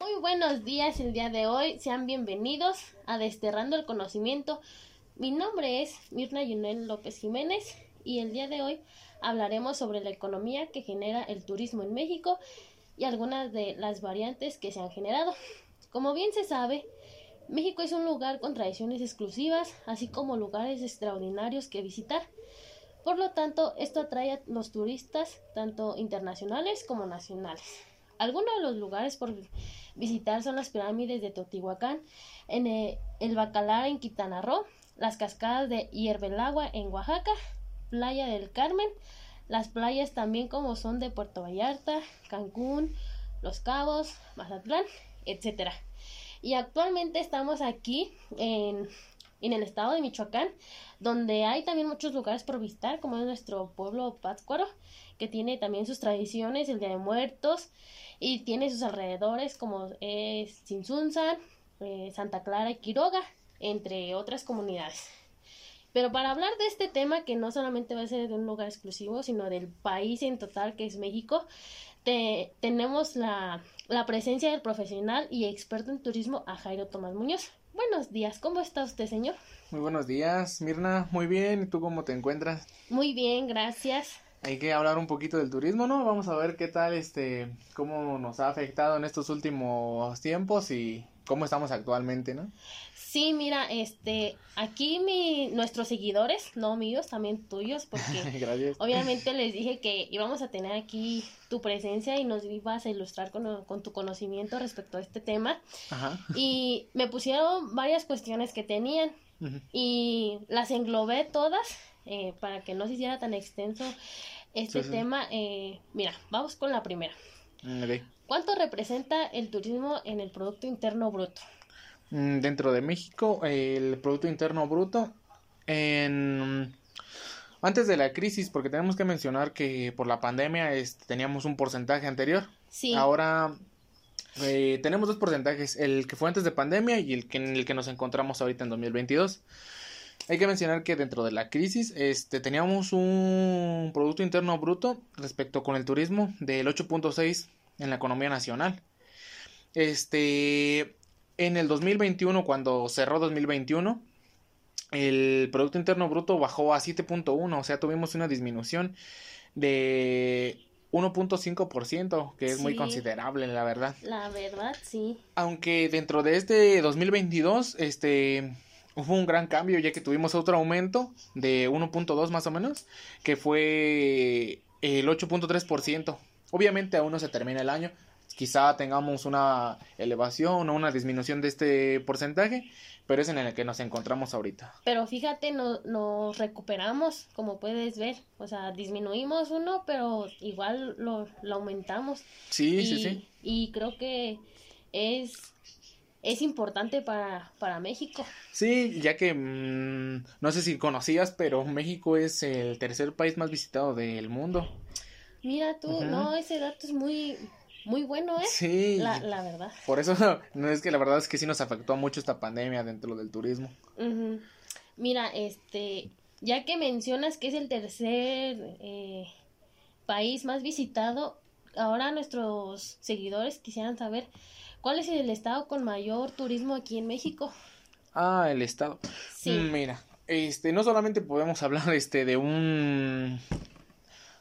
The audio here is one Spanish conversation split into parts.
Muy buenos días el día de hoy, sean bienvenidos a Desterrando el Conocimiento. Mi nombre es Mirna Yunel López Jiménez y el día de hoy hablaremos sobre la economía que genera el turismo en México y algunas de las variantes que se han generado. Como bien se sabe, México es un lugar con tradiciones exclusivas, así como lugares extraordinarios que visitar. Por lo tanto, esto atrae a los turistas, tanto internacionales como nacionales. Algunos de los lugares por visitar son las pirámides de Teotihuacán, en eh, el, Bacalar en Quintana Roo, las cascadas de Hierbelagua en Oaxaca, Playa del Carmen, las playas también como son de Puerto Vallarta, Cancún, Los Cabos, Mazatlán, etc. Y actualmente estamos aquí en, en el estado de Michoacán, donde hay también muchos lugares por visitar, como es nuestro pueblo Pátzcuaro, que tiene también sus tradiciones, el Día de Muertos, y tiene sus alrededores como es Sinsunzan, eh, Santa Clara y Quiroga, entre otras comunidades. Pero para hablar de este tema, que no solamente va a ser de un lugar exclusivo, sino del país en total que es México, tenemos la, la presencia del profesional y experto en turismo a Jairo Tomás Muñoz. Buenos días, ¿cómo está usted, señor? Muy buenos días, Mirna. Muy bien, ¿y tú cómo te encuentras? Muy bien, gracias hay que hablar un poquito del turismo, ¿no? Vamos a ver qué tal, este, cómo nos ha afectado en estos últimos tiempos y cómo estamos actualmente, ¿no? Sí, mira, este, aquí mi, nuestros seguidores, no míos, también tuyos, porque obviamente les dije que íbamos a tener aquí tu presencia y nos ibas a ilustrar con, con tu conocimiento respecto a este tema. Ajá. Y me pusieron varias cuestiones que tenían y las englobé todas eh, para que no se hiciera tan extenso este tema. Eh, mira, vamos con la primera. Mm, ¿Cuánto representa el turismo en el Producto Interno Bruto? Mm, dentro de México, el Producto Interno Bruto, en... antes de la crisis, porque tenemos que mencionar que por la pandemia este, teníamos un porcentaje anterior. Sí. Ahora eh, tenemos dos porcentajes, el que fue antes de pandemia y el que en el que nos encontramos ahorita en 2022. Hay que mencionar que dentro de la crisis este, teníamos un Producto Interno Bruto respecto con el turismo del 8.6 en la economía nacional. Este, en el 2021, cuando cerró 2021, el Producto Interno Bruto bajó a 7.1, o sea, tuvimos una disminución de 1.5%, que es muy considerable, la verdad. La verdad, sí. Aunque dentro de este 2022, este hubo un gran cambio ya que tuvimos otro aumento de 1.2 más o menos, que fue el 8.3%. Obviamente aún no se termina el año, quizá tengamos una elevación o una disminución de este porcentaje, pero es en el que nos encontramos ahorita. Pero fíjate, no, nos recuperamos, como puedes ver, o sea, disminuimos uno, pero igual lo, lo aumentamos. Sí, sí, sí. Y creo que es es importante para, para México. Sí, ya que mm, no sé si conocías, pero México es el tercer país más visitado del mundo. Mira tú, no, ese dato es muy, muy bueno, ¿eh? Sí. La, la, verdad. Por eso, no es que la verdad es que sí nos afectó mucho esta pandemia dentro del turismo. Mira, este, ya que mencionas que es el tercer eh, país más visitado, ahora nuestros seguidores quisieran saber ¿Cuál es el estado con mayor turismo aquí en México? Ah, el estado. Sí. Mm, mira, este, no solamente podemos hablar este de un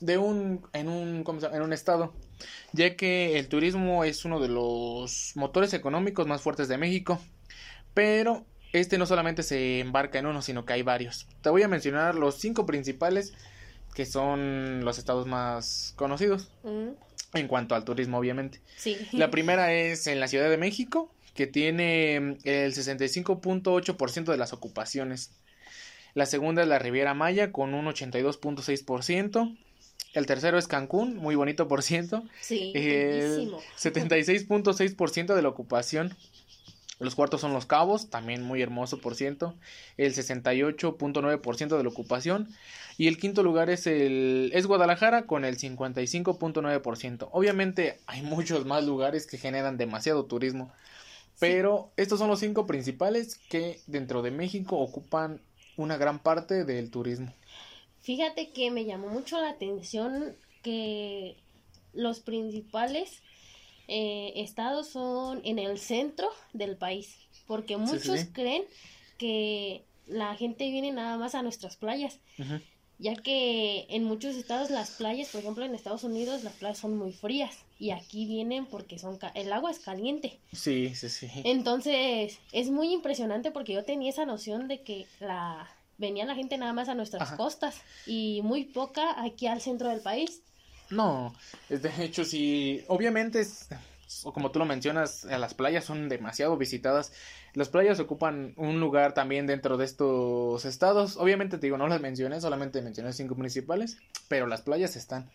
de un en un en un estado, ya que el turismo es uno de los motores económicos más fuertes de México, pero este no solamente se embarca en uno, sino que hay varios. Te voy a mencionar los cinco principales que son los estados más conocidos. Mm en cuanto al turismo, obviamente. Sí. La primera es en la Ciudad de México, que tiene mm, el 65.8% de las ocupaciones. La segunda es la Riviera Maya, con un 82.6%. El tercero es Cancún, muy bonito por ciento. Sí, el 76.6% de la ocupación. Los cuartos son Los Cabos, también muy hermoso por ciento. El 68.9% de la ocupación. Y el quinto lugar es el es Guadalajara con el 55.9%. Obviamente hay muchos más lugares que generan demasiado turismo, pero estos son los cinco principales que dentro de México ocupan una gran parte del turismo. Fíjate que me llamó mucho la atención que los principales eh, estados son en el centro del país, porque muchos creen que la gente viene nada más a nuestras playas, ya que en muchos estados las playas, por ejemplo en Estados Unidos, las playas son muy frías y aquí vienen porque son el agua es caliente. Sí, sí, sí. Entonces, es muy impresionante porque yo tenía esa noción de que la venía la gente nada más a nuestras costas y muy poca aquí al centro del país. No, de hecho sí, obviamente es, como tú lo mencionas, las playas son demasiado visitadas. Las playas ocupan un lugar también dentro de estos estados. Obviamente te digo, no las mencioné, solamente mencioné cinco principales, pero las playas están.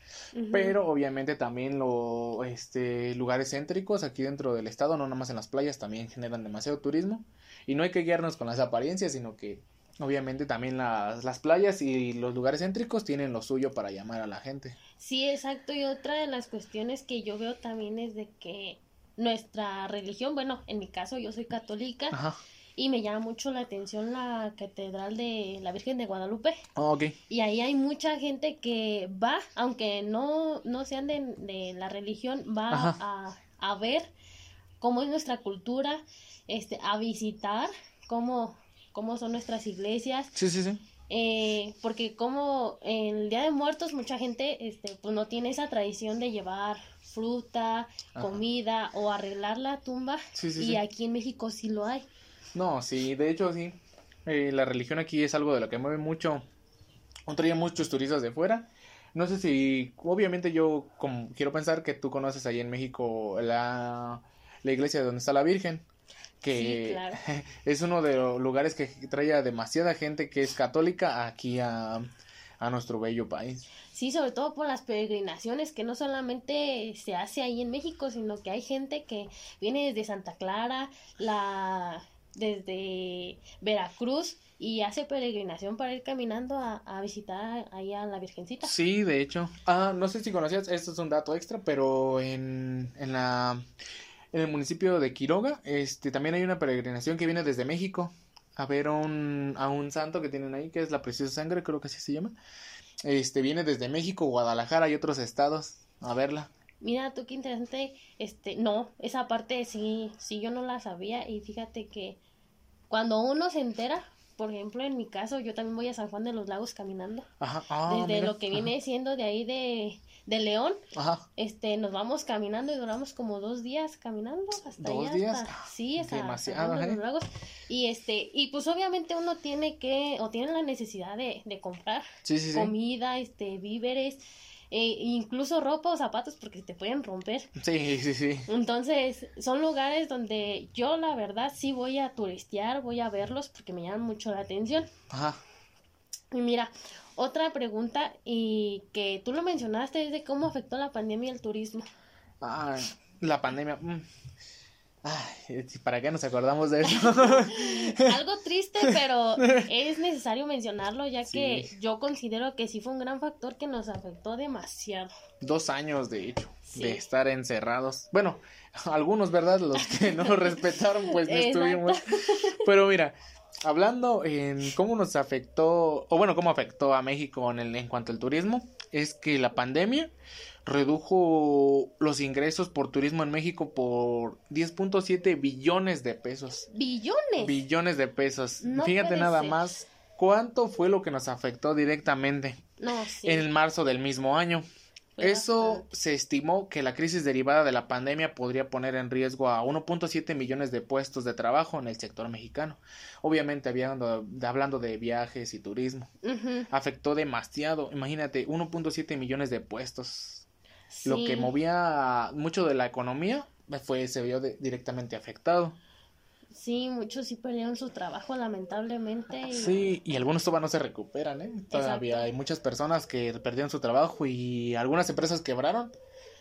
Pero obviamente también los este, lugares céntricos aquí dentro del estado, no nada más en las playas, también generan demasiado turismo. Y no hay que guiarnos con las apariencias, sino que Obviamente también las, las playas y los lugares céntricos tienen lo suyo para llamar a la gente. Sí, exacto. Y otra de las cuestiones que yo veo también es de que nuestra religión, bueno, en mi caso yo soy católica. Y me llama mucho la atención la catedral de la Virgen de Guadalupe. Oh, y ahí hay mucha gente que va, aunque no, no sean de, la religión, va a, a, ver cómo es nuestra cultura, este, a visitar cómo cómo son nuestras iglesias. Sí, sí, sí. Eh, porque como en el Día de Muertos mucha gente este, pues no tiene esa tradición de llevar fruta, comida o arreglar la tumba. Sí, sí, y aquí en México sí lo hay. No, sí, de hecho sí. Eh, la religión aquí es algo de lo que mueve mucho. Trae muchos turistas de fuera. No sé si, obviamente yo como quiero pensar que tú conoces ahí en México la, la iglesia donde está la Virgen que es uno de los lugares que trae a demasiada gente que es católica aquí a, a nuestro bello país. Sí, sobre todo por las peregrinaciones que no solamente se hace ahí en México, sino que hay gente que viene desde Santa Clara, la desde Veracruz y hace peregrinación para ir caminando a, a visitar ahí a la Virgencita. Sí, de hecho. Ah, no sé si conocías, esto es un dato extra, pero en, en la en el municipio de Quiroga, este, también hay una peregrinación que viene desde México a ver a un, a un santo que tienen ahí, que es la Preciosa Sangre, creo que así se llama. Este, viene desde México, Guadalajara y otros estados a verla. Mira, tú qué interesante, este, no, esa parte sí, sí yo no la sabía y fíjate que cuando uno se entera, por ejemplo, en mi caso, yo también voy a San Juan de los Lagos caminando. Ajá. Ah, desde lo que viene siendo de ahí de de León, Ajá. este, nos vamos caminando y duramos como dos días caminando hasta ¿Dos días? sí, hasta, demasiado, ¿eh? y este, y pues obviamente uno tiene que, o tiene la necesidad de, de comprar comida, este, víveres, eh, incluso ropa o zapatos porque te pueden romper. Sí, sí, sí. Entonces, son lugares donde yo la verdad sí voy a turistear, voy a verlos porque me llaman mucho la atención. Ajá. Y mira, otra pregunta y que tú lo mencionaste es de cómo afectó la pandemia el turismo. Ah, la pandemia. Mm. Ay, ¿para qué nos acordamos de eso? Algo triste, pero es necesario mencionarlo ya que yo considero que sí fue un gran factor que nos afectó demasiado. Dos años, de hecho, de estar encerrados. Bueno, algunos, ¿verdad? Los que no respetaron, pues no estuvimos. Pero mira, hablando en cómo nos afectó, o bueno, cómo afectó a México en, el, en cuanto al turismo, es que la pandemia redujo los ingresos por turismo en México por 10.7 billones de pesos. ¿Billones? Billones de pesos. Fíjate nada más cuánto fue lo que nos afectó directamente. No, sí. En el marzo del mismo año. Eso se estimó que la crisis derivada de la pandemia podría poner en riesgo a 1.7 millones de puestos de trabajo en el sector mexicano. Obviamente hablando, hablando de viajes y turismo. Afectó demasiado. Imagínate, 1.7 millones de puestos. Lo que movía mucho de la economía fue, se vio directamente afectado. Sí, muchos sí perdieron su trabajo, lamentablemente. Sí, y algunos todavía no se recuperan, ¿eh? Todavía hay muchas personas que perdieron su trabajo y algunas empresas quebraron.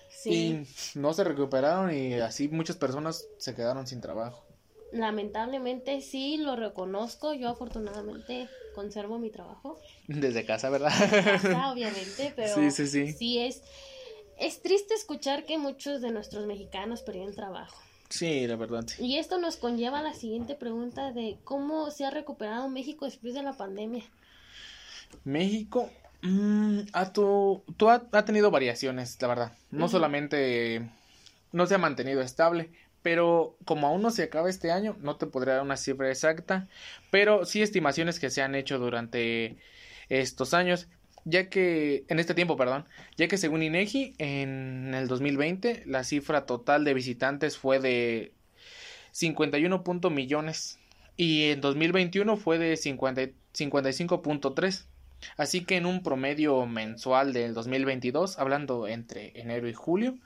Sí. Y no se recuperaron y así muchas personas se quedaron sin trabajo. Lamentablemente sí, lo reconozco. Yo afortunadamente conservo mi trabajo. Desde casa, ¿verdad? Desde casa, obviamente, pero sí, sí, sí. sí es, es triste escuchar que muchos de nuestros mexicanos perdieron trabajo. Sí, la verdad. Y esto nos conlleva a la siguiente pregunta de cómo se ha recuperado México después de la pandemia. México mm, ha, tu, ha, tenido variaciones, la verdad. No solamente no se ha mantenido estable. Pero como aún no se acaba este año, no te podría dar una cifra exacta. Pero sí estimaciones que se han hecho durante estos años. Ya que, en este tiempo, perdón, ya que según INEGI, en el 2020 la cifra total de visitantes fue de 51 millones y en 2021 fue de 55.3. Así que en un promedio mensual del 2022, hablando entre enero y julio,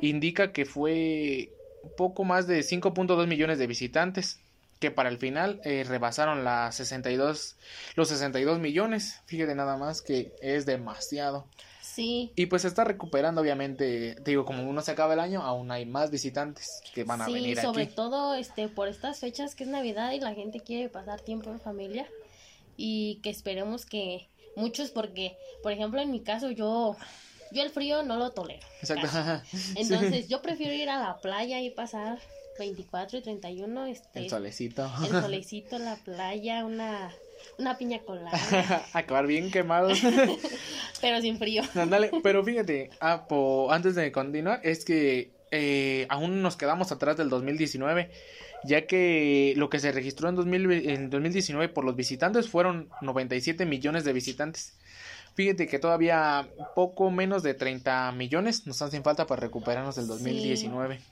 indica que fue poco más de 5.2 millones de visitantes, que para el final eh, rebasaron las 62, los 62 millones. Fíjate nada más que es demasiado. Sí. Y pues se está recuperando, obviamente, digo, como uno se acaba el año, aún hay más visitantes que van a venir aquí. sobre todo este por estas fechas que es Navidad y la gente quiere pasar tiempo en familia y que esperemos que muchos porque, por ejemplo, en mi caso yo yo el frío no lo tolero. Exacto. Entonces, yo prefiero ir a la playa y pasar 24 y 31 este el solecito. El solecito, la playa, una una piña colada. Acabar bien quemados. pero sin frío. Ándale, pero fíjate, ah, antes de continuar, es que eh, aún nos quedamos atrás del 2019, ya que lo que se registró en, 2000, en 2019 por los visitantes fueron 97 millones de visitantes. Fíjate que todavía poco menos de 30 millones nos hacen falta para recuperarnos del 2019. Sí,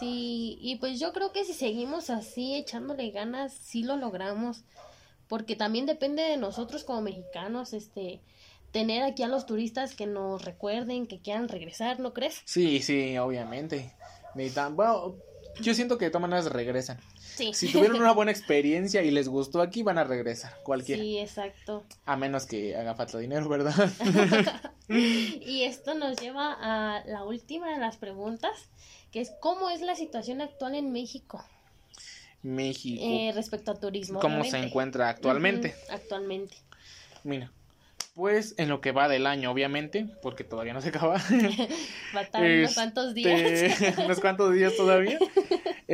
y pues yo creo que si seguimos así echándole ganas, sí lo logramos porque también depende de nosotros como mexicanos, este, tener aquí a los turistas que nos recuerden, que quieran regresar, ¿no crees? Sí, sí, obviamente. bueno, yo siento que de todas maneras regresan. Sí. Si tuvieron una buena experiencia y les gustó aquí, van a regresar, cualquiera. Sí, exacto. A menos que haga falta dinero, ¿verdad? y esto nos lleva a la última de las preguntas, que es ¿cómo es la situación actual en México? México. Eh, respecto a turismo. ¿Cómo se encuentra actualmente? actualmente. Mira, pues en lo que va del año, obviamente, porque todavía no se acaba. a estar unos cuantos días. unos cuantos días todavía.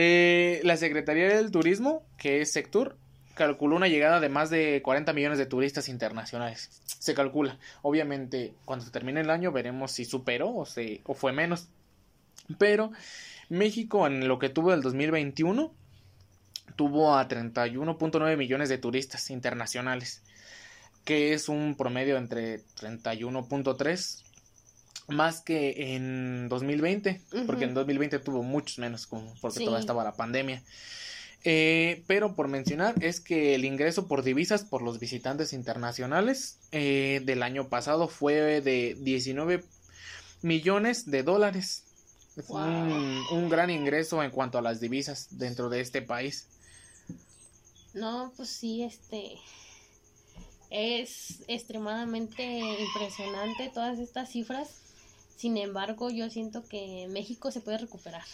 Eh, la Secretaría del Turismo, que es Sectur, calculó una llegada de más de 40 millones de turistas internacionales. Se calcula. Obviamente, cuando se termine el año, veremos si superó o, se, o fue menos. Pero México, en lo que tuvo el 2021, tuvo a 31.9 millones de turistas internacionales, que es un promedio entre 31.3 más que en 2020, porque en 2020 tuvo muchos menos, como porque todavía estaba la pandemia. Eh, pero por mencionar es que el ingreso por divisas por los visitantes internacionales eh, del año pasado fue de 19 millones de dólares. Un, gran ingreso en cuanto a las divisas dentro de este país. No, pues sí, este es extremadamente impresionante todas estas cifras. Sin embargo, yo siento que México se puede recuperar.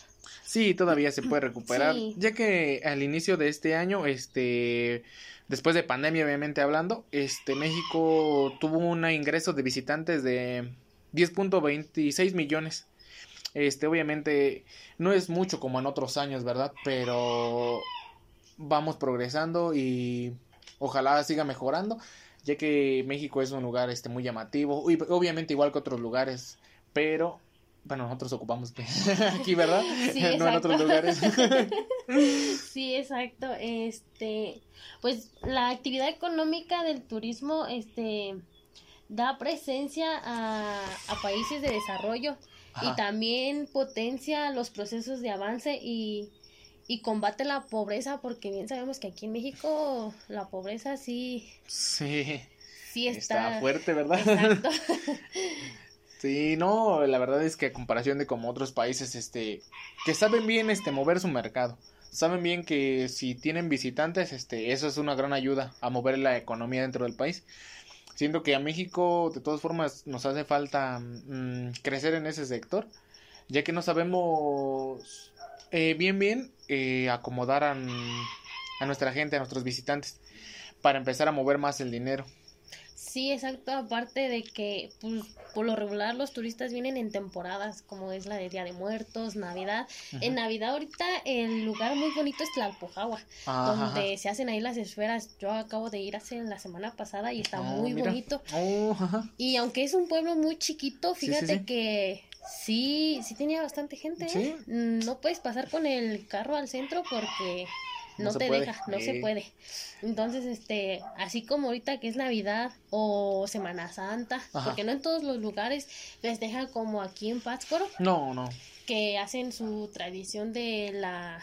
Sí, todavía se puede recuperar, ya que al inicio de este año, este, después de pandemia, obviamente hablando, este, México tuvo un ingreso de visitantes de 10.26 millones. Este, obviamente, no es mucho como en otros años, ¿verdad? Pero vamos progresando y ojalá siga mejorando, ya que México es un lugar este muy llamativo, y obviamente igual que otros lugares, pero bueno, nosotros ocupamos aquí, ¿verdad? no en otros lugares. sí, exacto. Este, pues la actividad económica del turismo este da presencia a, a países de desarrollo y también potencia los procesos de avance y y combate la pobreza porque bien sabemos que aquí en México la pobreza sí sí. sí está, fuerte verdad exacto. Sí no la verdad es que a comparación de como otros países este que saben bien este mover su mercado saben bien que si tienen visitantes este eso es una gran ayuda a mover la economía dentro del país siento que a México de todas formas nos hace falta mm, crecer en ese sector ya que no sabemos eh, bien, bien eh, acomodar a, nuestra gente, a nuestros visitantes, para empezar a mover más el dinero. Sí, exacto. Aparte de que, pues, por lo regular los turistas vienen en temporadas, como es la de Día de Muertos, Navidad. En Navidad ahorita el lugar muy bonito es Tlalpujagua, donde se hacen ahí las esferas. Yo acabo de ir hace la semana pasada y está oh, muy bonito. Oh, y aunque es un pueblo muy chiquito, fíjate que Sí, sí tenía bastante gente. ¿eh? No puedes pasar con el carro al centro porque no, te deja, no se puede. Entonces, este, así como ahorita que es Navidad o Semana Santa, porque no en todos los lugares les deja como aquí en Pátzcuaro. No, no. Que hacen su tradición de la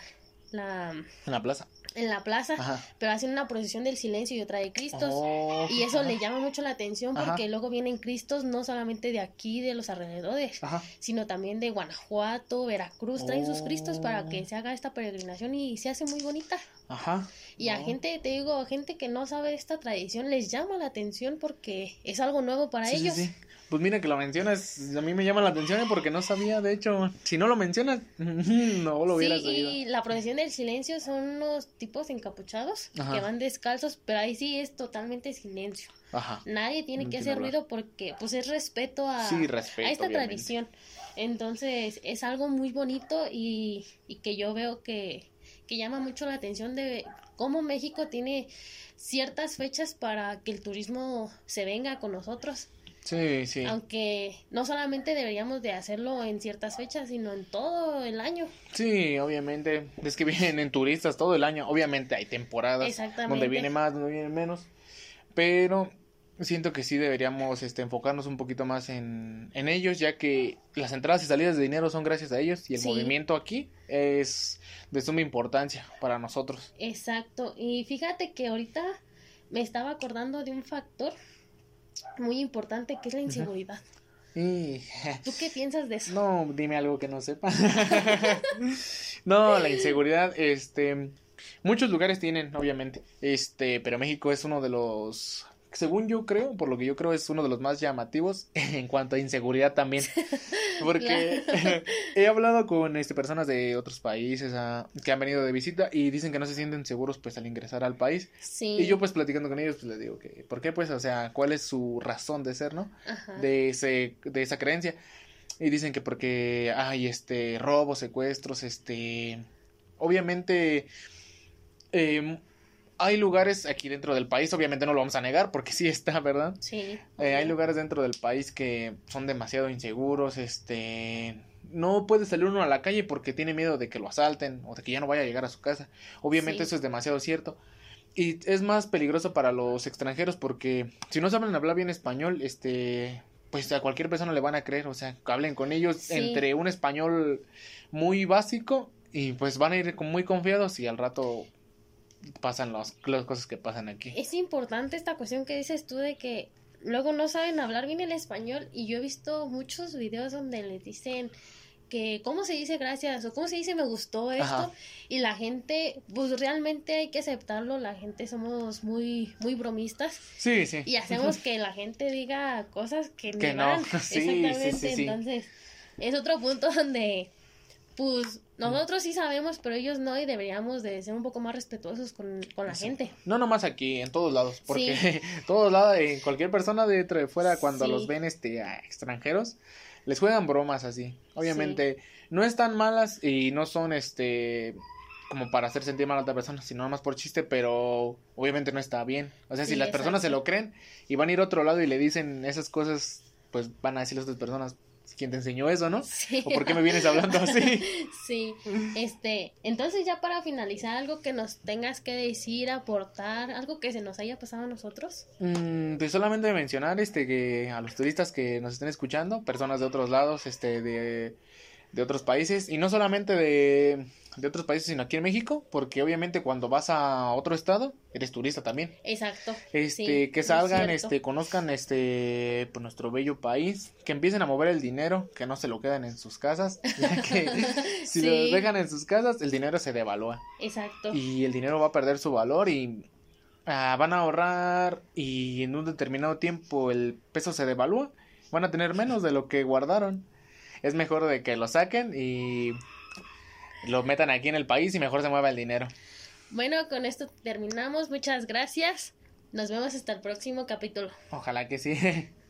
la en la plaza en la plaza, pero hacen una procesión del silencio y otra de Cristos. Oh, y eso le llama mucho la atención porque luego vienen Cristos no solamente de aquí, de los alrededores, sino también de Guanajuato, Veracruz, traen sus Cristos para que oh. se haga esta peregrinación y se hace muy bonita. Ajá. Y a gente, te digo, a gente que no sabe esta tradición les llama la atención porque es algo nuevo para ellos. Pues mira que lo mencionas, a mí me llama la atención ¿eh? porque no sabía, de hecho, si no lo mencionas, no lo hubiera sí, Y la procesión del silencio son unos tipos encapuchados que van descalzos, pero ahí sí es totalmente silencio. Ajá. Nadie tiene que hacer ruido porque pues es respeto a, esta tradición. Entonces es algo muy bonito y, y que yo veo que, que llama mucho la atención de cómo México tiene ciertas fechas para que el turismo se venga con nosotros. Sí, sí. Aunque no solamente deberíamos de hacerlo en ciertas fechas, sino en todo el año. Sí, obviamente. Es que vienen turistas todo el año. Obviamente hay temporadas donde viene más, donde viene menos. Pero siento que sí deberíamos este, enfocarnos un poquito más en, en ellos, ya que las entradas y salidas de dinero son gracias a ellos y el movimiento aquí es de suma importancia para nosotros. Exacto. Y fíjate que ahorita me estaba acordando de un factor muy importante que es la inseguridad. ¿Tú qué piensas de eso? No, dime algo que no sepa. no, la inseguridad, este, muchos lugares tienen, obviamente, este, pero México es uno de los según yo creo, por lo que yo creo es uno de los más llamativos en cuanto a inseguridad también. Porque he hablado con este, personas de otros países ah, que han venido de visita y dicen que no se sienten seguros pues al ingresar al país. Y yo pues platicando con ellos pues les digo que, ¿por qué pues? O sea, ¿cuál es su razón de ser, no? De, ese, de esa creencia. Y dicen que porque hay este robos, secuestros, este... Obviamente... Eh, hay lugares aquí dentro del país, obviamente no lo vamos a negar porque sí está, ¿verdad? Sí. Eh, hay lugares dentro del país que son demasiado inseguros, este... No puede salir uno a la calle porque tiene miedo de que lo asalten o de que ya no vaya a llegar a su casa. Obviamente eso es demasiado cierto. Y es más peligroso para los extranjeros porque si no saben hablar bien español, este, pues a cualquier persona le van a creer, o sea, que hablen con ellos entre un español muy básico y pues van a ir muy confiados y al rato pasan las cosas que pasan aquí. Es importante esta cuestión que dices tú de que luego no saben hablar bien el español y yo he visto muchos videos donde les dicen que cómo se dice gracias o cómo se dice me gustó esto y la gente pues realmente hay que aceptarlo la gente somos muy muy bromistas. Sí sí. Y hacemos que la gente diga cosas que, no. exactamente entonces es otro punto donde pues nosotros sí sabemos, pero ellos no y deberíamos de ser un poco más respetuosos con, la gente. No nomás aquí, en todos lados, porque todos lados, en cualquier persona de dentro de fuera, cuando los ven este a extranjeros, les juegan bromas así. Obviamente, no están malas y no son este como para hacer sentir mal a otra persona, sino más por chiste, pero obviamente no está bien. O sea, si las personas se lo creen y van a ir a otro lado y le dicen esas cosas, pues van a decir las otras personas, quién te enseñó eso, ¿no? Sí. ¿O por qué me vienes hablando así? sí, este, entonces ya para finalizar, algo que nos tengas que decir, aportar, algo que se nos haya pasado a nosotros. Mm, pues solamente mencionar, este, que a los turistas que nos estén escuchando, personas de otros lados, este, de, de otros países, y no solamente de de otros países, sino aquí en México, porque obviamente cuando vas a otro estado, eres turista también. Exacto. Este, que salgan, este, conozcan este, pues, nuestro bello país, que empiecen a mover el dinero, que no se lo quedan en sus casas, ya que si lo dejan en sus casas, el dinero se devalúa. Exacto. Y el dinero va a perder su valor y ah, van a ahorrar y en un determinado tiempo el peso se devalúa, van a tener menos de lo que guardaron. Es mejor de que lo saquen y lo metan aquí en el país y mejor se mueva el dinero. Bueno, con esto terminamos. Muchas gracias. Nos vemos hasta el próximo capítulo. Ojalá que sí.